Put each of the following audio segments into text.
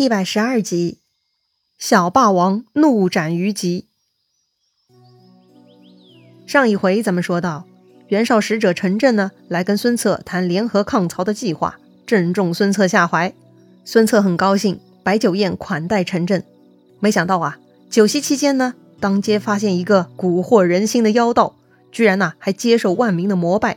一百十二集，小霸王怒斩于吉。上一回咱们说到，袁绍使者陈震呢，来跟孙策谈联合抗曹的计划，正中孙策下怀。孙策很高兴，摆酒宴款待陈震。没想到啊，酒席期间呢，当街发现一个蛊惑人心的妖道，居然呐还接受万民的膜拜。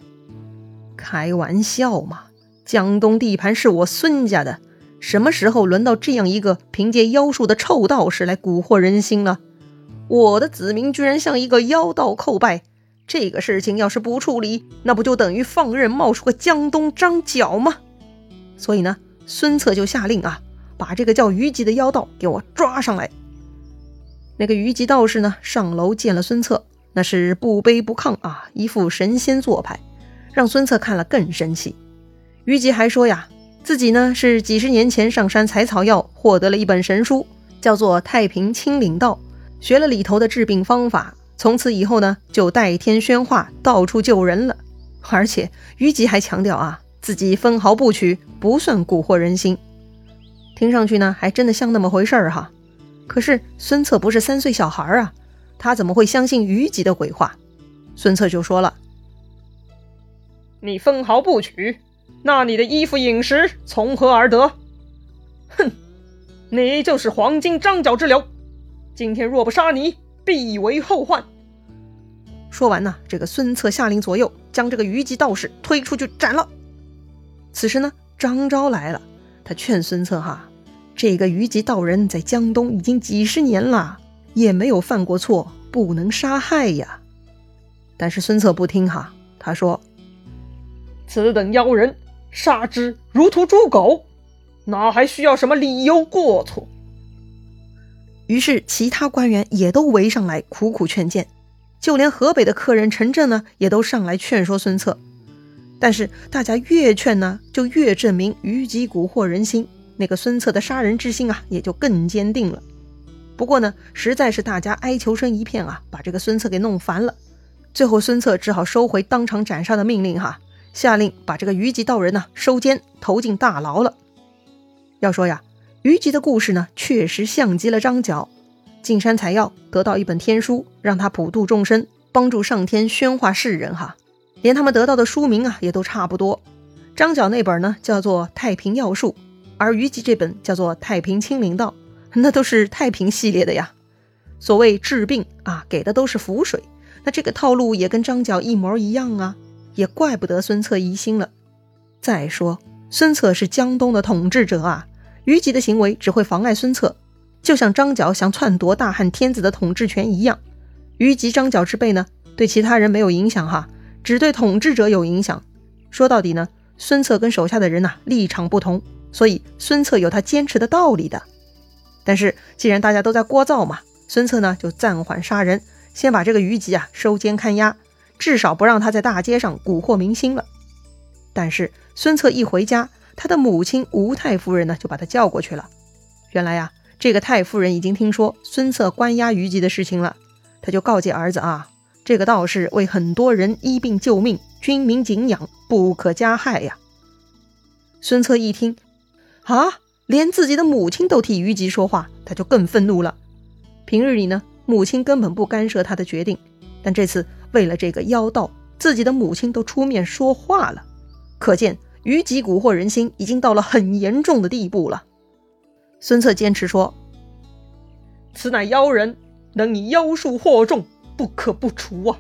开玩笑嘛，江东地盘是我孙家的。什么时候轮到这样一个凭借妖术的臭道士来蛊惑人心了？我的子民居然向一个妖道叩拜，这个事情要是不处理，那不就等于放任冒出个江东张角吗？所以呢，孙策就下令啊，把这个叫虞姬的妖道给我抓上来。那个虞姬道士呢，上楼见了孙策，那是不卑不亢啊，一副神仙做派，让孙策看了更生气。虞姬还说呀。自己呢是几十年前上山采草药，获得了一本神书，叫做《太平清灵道》，学了里头的治病方法，从此以后呢就代天宣化，到处救人了。而且虞姬还强调啊，自己分毫不取，不算蛊惑人心。听上去呢还真的像那么回事儿哈。可是孙策不是三岁小孩啊，他怎么会相信虞姬的鬼话？孙策就说了：“你分毫不取。”那你的衣服饮食从何而得？哼，你就是黄金张角之流。今天若不杀你，必为后患。说完呢，这个孙策下令左右将这个虞姬道士推出去斩了。此时呢，张昭来了，他劝孙策哈，这个虞姬道人在江东已经几十年了，也没有犯过错，不能杀害呀。但是孙策不听哈，他说：“此等妖人。”杀之如屠猪狗，哪还需要什么理由过错？于是其他官员也都围上来苦苦劝谏，就连河北的客人陈震呢，也都上来劝说孙策。但是大家越劝呢，就越证明虞姬蛊惑人心，那个孙策的杀人之心啊，也就更坚定了。不过呢，实在是大家哀求声一片啊，把这个孙策给弄烦了。最后孙策只好收回当场斩杀的命令哈。下令把这个虞姬道人呢收监，投进大牢了。要说呀，虞姬的故事呢，确实像极了张角，进山采药得到一本天书，让他普度众生，帮助上天宣化世人哈。连他们得到的书名啊，也都差不多。张角那本呢叫做《太平药术》，而虞姬这本叫做《太平清灵道》，那都是太平系列的呀。所谓治病啊，给的都是符水，那这个套路也跟张角一模一样啊。也怪不得孙策疑心了。再说，孙策是江东的统治者啊，虞姬的行为只会妨碍孙策，就像张角想篡夺大汉天子的统治权一样。虞姬、张角之辈呢，对其他人没有影响哈，只对统治者有影响。说到底呢，孙策跟手下的人呐立场不同，所以孙策有他坚持的道理的。但是既然大家都在聒噪嘛，孙策呢就暂缓杀人，先把这个虞姬啊收监看押。至少不让他在大街上蛊惑民心了。但是孙策一回家，他的母亲吴太夫人呢就把他叫过去了。原来呀，这个太夫人已经听说孙策关押虞姬的事情了，他就告诫儿子啊，这个道士为很多人医病救命，军民敬仰，不可加害呀。孙策一听，啊，连自己的母亲都替虞姬说话，他就更愤怒了。平日里呢，母亲根本不干涉他的决定，但这次。为了这个妖道，自己的母亲都出面说话了，可见虞姬蛊惑人心已经到了很严重的地步了。孙策坚持说：“此乃妖人，能以妖术惑众，不可不除啊！”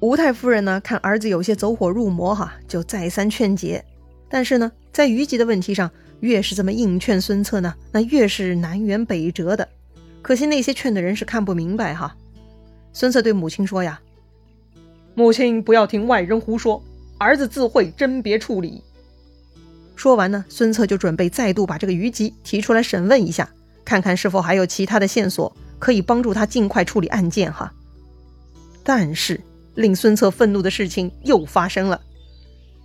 吴太夫人呢，看儿子有些走火入魔，哈，就再三劝解。但是呢，在虞姬的问题上，越是这么硬劝孙策呢，那越是南辕北辙的。可惜那些劝的人是看不明白，哈。孙策对母亲说：“呀，母亲不要听外人胡说，儿子自会甄别处理。”说完呢，孙策就准备再度把这个虞姬提出来审问一下，看看是否还有其他的线索可以帮助他尽快处理案件。哈，但是令孙策愤怒的事情又发生了。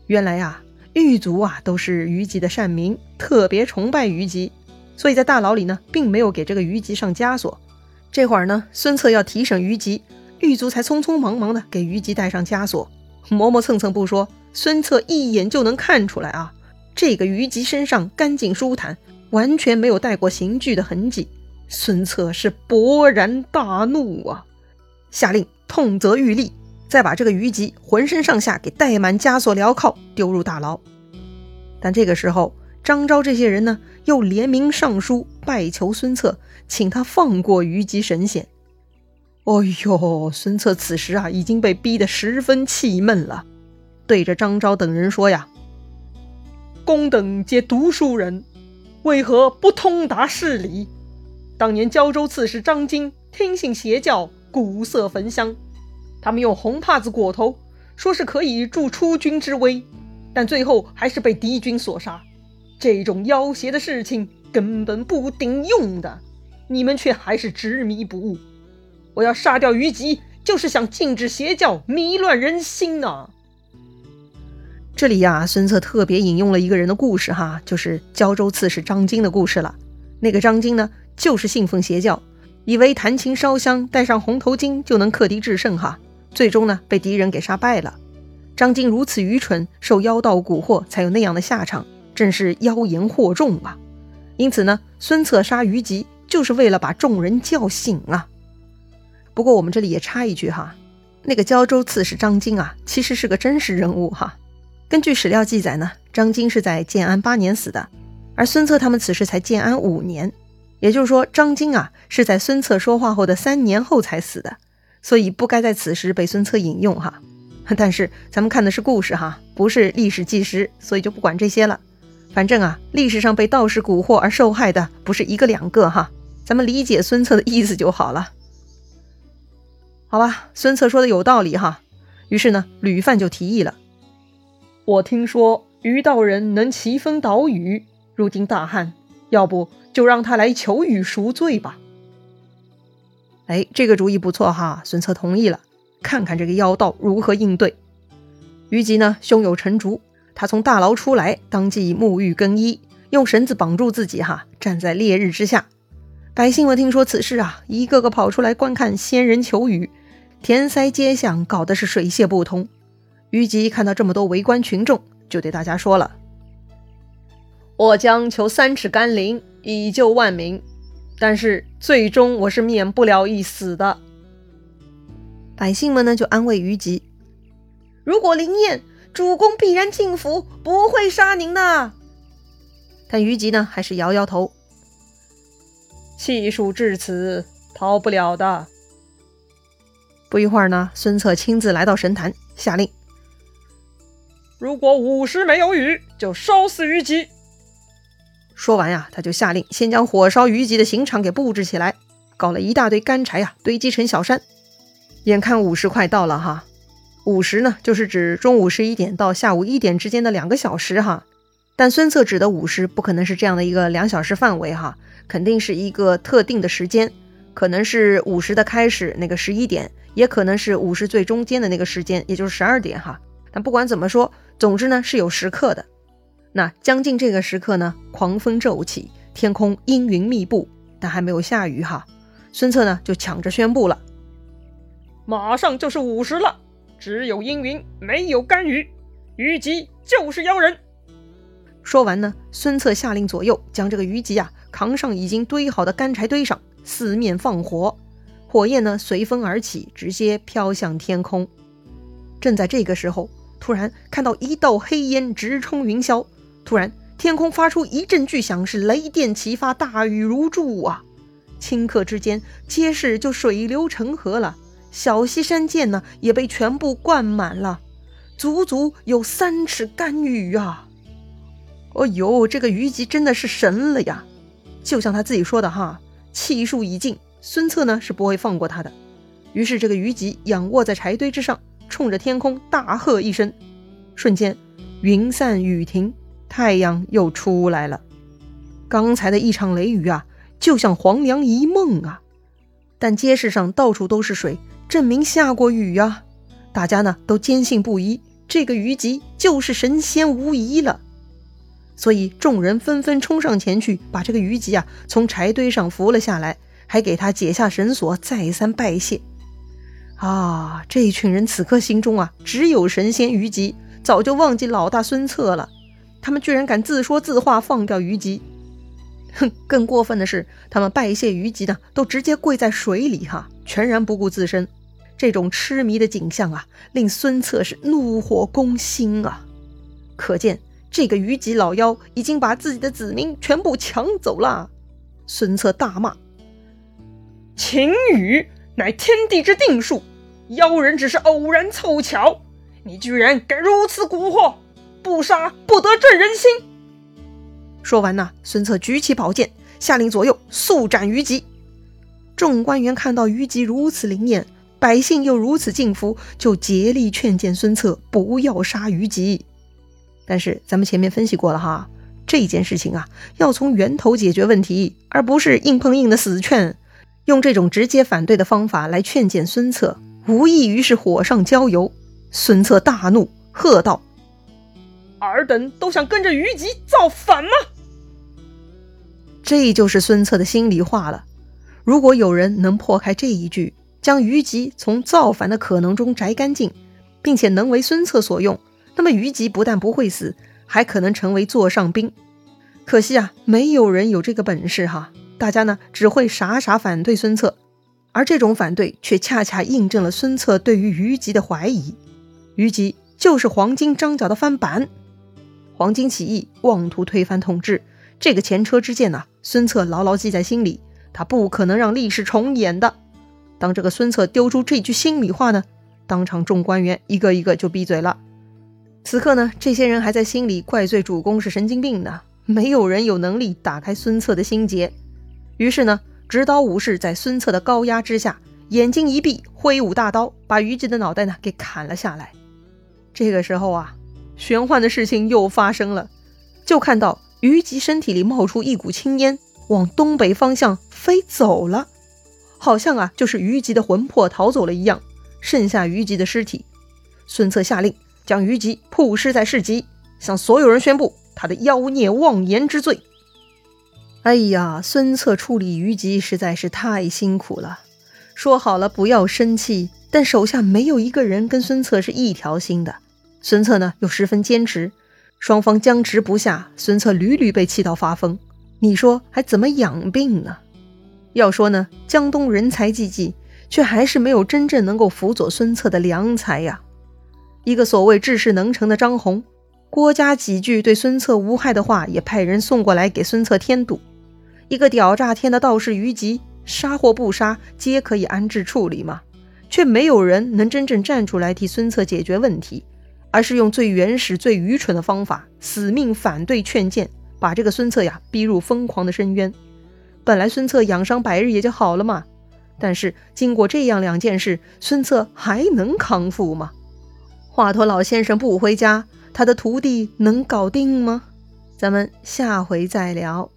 原来啊，狱卒啊都是虞姬的善民，特别崇拜虞姬，所以在大牢里呢，并没有给这个虞姬上枷锁。这会儿呢，孙策要提审虞姬，狱卒才匆匆忙忙的给虞姬戴上枷锁，磨磨蹭蹭不说，孙策一眼就能看出来啊，这个虞姬身上干净舒坦，完全没有带过刑具的痕迹。孙策是勃然大怒啊，下令痛责狱吏，再把这个虞姬浑身上下给戴满枷锁镣铐，丢入大牢。但这个时候，张昭这些人呢，又联名上书拜求孙策，请他放过虞姬神仙。哎呦，孙策此时啊，已经被逼得十分气闷了，对着张昭等人说呀：“公等皆读书人，为何不通达事理？当年胶州刺史张京听信邪教，鼓瑟焚香，他们用红帕子裹头，说是可以助出军之威。”但最后还是被敌军所杀，这种要挟的事情根本不顶用的，你们却还是执迷不悟。我要杀掉虞姬，就是想禁止邪教迷乱人心呐。这里呀，孙策特别引用了一个人的故事哈，就是胶州刺史张京的故事了。那个张京呢，就是信奉邪教，以为弹琴烧香戴上红头巾就能克敌制胜哈，最终呢被敌人给杀败了。张京如此愚蠢，受妖道蛊惑，才有那样的下场，真是妖言惑众啊！因此呢，孙策杀虞姬就是为了把众人叫醒啊。不过我们这里也插一句哈，那个胶州刺史张京啊，其实是个真实人物哈。根据史料记载呢，张京是在建安八年死的，而孙策他们此时才建安五年，也就是说，张京啊是在孙策说话后的三年后才死的，所以不该在此时被孙策引用哈。但是咱们看的是故事哈，不是历史纪实，所以就不管这些了。反正啊，历史上被道士蛊惑而受害的不是一个两个哈，咱们理解孙策的意思就好了。好吧，孙策说的有道理哈。于是呢，吕范就提议了：“我听说于道人能奇风导雨，如今大旱，要不就让他来求雨赎罪吧。”哎，这个主意不错哈，孙策同意了。看看这个妖道如何应对。虞姬呢，胸有成竹，他从大牢出来，当即沐浴更衣，用绳子绑住自己，哈，站在烈日之下。百姓们听说此事啊，一个个跑出来观看仙人求雨，填塞街巷，搞得是水泄不通。虞姬看到这么多围观群众，就对大家说了：“我将求三尺甘霖，以救万民，但是最终我是免不了一死的。”百姓们呢就安慰虞姬：“如果灵验，主公必然进府，不会杀您的。”但虞姬呢还是摇摇头：“气数至此，逃不了的。”不一会儿呢，孙策亲自来到神坛，下令：“如果午时没有雨，就烧死虞姬。”说完呀，他就下令先将火烧虞姬的刑场给布置起来，搞了一大堆干柴呀，堆积成小山。眼看午时快到了哈，午时呢就是指中午十一点到下午一点之间的两个小时哈。但孙策指的午时不可能是这样的一个两小时范围哈，肯定是一个特定的时间，可能是午时的开始那个十一点，也可能是午时最中间的那个时间，也就是十二点哈。但不管怎么说，总之呢是有时刻的。那将近这个时刻呢，狂风骤起，天空阴云密布，但还没有下雨哈。孙策呢就抢着宣布了。马上就是午时了，只有阴云，没有甘雨。虞姬就是妖人。说完呢，孙策下令左右将这个虞姬啊扛上已经堆好的干柴堆上，四面放火，火焰呢随风而起，直接飘向天空。正在这个时候，突然看到一道黑烟直冲云霄，突然天空发出一阵巨响，是雷电齐发，大雨如注啊！顷刻之间，街市就水流成河了。小溪山涧呢，也被全部灌满了，足足有三尺干雨啊！哦呦，这个虞姬真的是神了呀！就像他自己说的哈，气数已尽，孙策呢是不会放过他的。于是这个虞姬仰卧在柴堆之上，冲着天空大喝一声，瞬间云散雨停，太阳又出来了。刚才的一场雷雨啊，就像黄粱一梦啊！但街市上到处都是水。证明下过雨呀，大家呢都坚信不疑，这个虞姬就是神仙无疑了。所以众人纷纷冲上前去，把这个虞姬啊从柴堆上扶了下来，还给他解下绳索，再三拜谢。啊，这群人此刻心中啊只有神仙虞姬，早就忘记老大孙策了。他们居然敢自说自话放掉虞姬。哼，更过分的是，他们拜谢虞姬呢，都直接跪在水里哈，全然不顾自身。这种痴迷的景象啊，令孙策是怒火攻心啊！可见这个虞姬老妖已经把自己的子民全部抢走了。孙策大骂：“晴雨乃天地之定数，妖人只是偶然凑巧，你居然敢如此蛊惑，不杀不得正人心！”说完呢，孙策举起宝剑，下令左右速斩虞姬。众官员看到虞姬如此灵验。百姓又如此敬服，就竭力劝谏孙策不要杀虞姬。但是咱们前面分析过了哈，这件事情啊，要从源头解决问题，而不是硬碰硬的死劝。用这种直接反对的方法来劝谏孙策，无异于是火上浇油。孙策大怒，喝道：“尔等都想跟着虞姬造反吗？”这就是孙策的心里话了。如果有人能破开这一句，将虞姬从造反的可能中摘干净，并且能为孙策所用，那么虞姬不但不会死，还可能成为座上宾。可惜啊，没有人有这个本事哈，大家呢只会傻傻反对孙策，而这种反对却恰恰印证了孙策对于虞姬的怀疑。虞姬就是黄巾张角的翻版，黄巾起义，妄图推翻统治，这个前车之鉴呢，孙策牢牢记在心里，他不可能让历史重演的。当这个孙策丢出这句心里话呢，当场众官员一个一个就闭嘴了。此刻呢，这些人还在心里怪罪主公是神经病呢，没有人有能力打开孙策的心结。于是呢，执刀武士在孙策的高压之下，眼睛一闭，挥舞大刀，把虞姬的脑袋呢给砍了下来。这个时候啊，玄幻的事情又发生了，就看到虞姬身体里冒出一股青烟，往东北方向飞走了。好像啊，就是虞姬的魂魄逃走了一样，剩下虞姬的尸体。孙策下令将虞姬曝尸在市集，向所有人宣布他的妖孽妄言之罪。哎呀，孙策处理虞姬实在是太辛苦了。说好了不要生气，但手下没有一个人跟孙策是一条心的。孙策呢又十分坚持，双方僵持不下，孙策屡屡被气到发疯。你说还怎么养病呢？要说呢，江东人才济济，却还是没有真正能够辅佐孙策的良才呀。一个所谓治世能成的张宏，郭嘉几句对孙策无害的话，也派人送过来给孙策添堵。一个屌炸天的道士虞吉，杀或不杀，皆可以安置处理嘛，却没有人能真正站出来替孙策解决问题，而是用最原始、最愚蠢的方法，死命反对劝谏，把这个孙策呀逼入疯狂的深渊。本来孙策养伤百日也就好了嘛，但是经过这样两件事，孙策还能康复吗？华佗老先生不回家，他的徒弟能搞定吗？咱们下回再聊。